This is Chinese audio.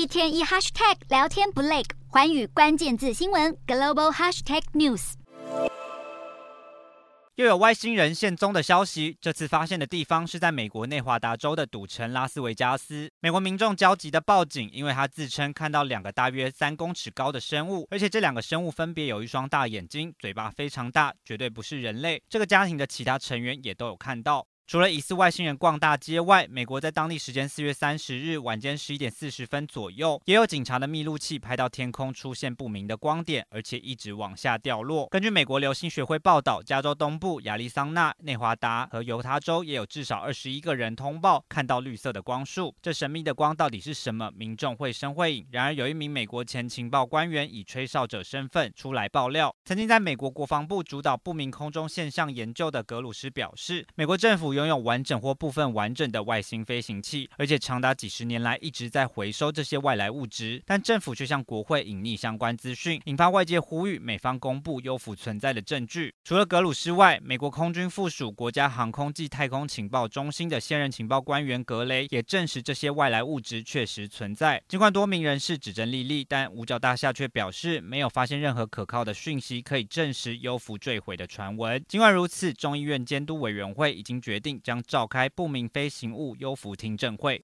一天一 hashtag 聊天不累，环宇关键字新闻 global hashtag news。又有外星人现踪的消息，这次发现的地方是在美国内华达州的赌城拉斯维加斯。美国民众焦急的报警，因为他自称看到两个大约三公尺高的生物，而且这两个生物分别有一双大眼睛，嘴巴非常大，绝对不是人类。这个家庭的其他成员也都有看到。除了疑似外星人逛大街外，美国在当地时间四月三十日晚间十一点四十分左右，也有警察的密录器拍到天空出现不明的光点，而且一直往下掉落。根据美国流星学会报道，加州东部、亚利桑那、内华达和犹他州也有至少二十一个人通报看到绿色的光束。这神秘的光到底是什么？民众会声会影。然而，有一名美国前情报官员以吹哨者身份出来爆料，曾经在美国国防部主导不明空中现象研究的格鲁斯表示，美国政府有拥有完整或部分完整的外星飞行器，而且长达几十年来一直在回收这些外来物质，但政府却向国会隐匿相关资讯，引发外界呼吁美方公布幽浮存在的证据。除了格鲁斯外，美国空军附属国家航空暨太空情报中心的现任情报官员格雷也证实这些外来物质确实存在。尽管多名人士指证莉莉，但五角大厦却表示没有发现任何可靠的讯息可以证实幽浮坠毁的传闻。尽管如此，众议院监督委员会已经决定将召开不明飞行物优抚听证会。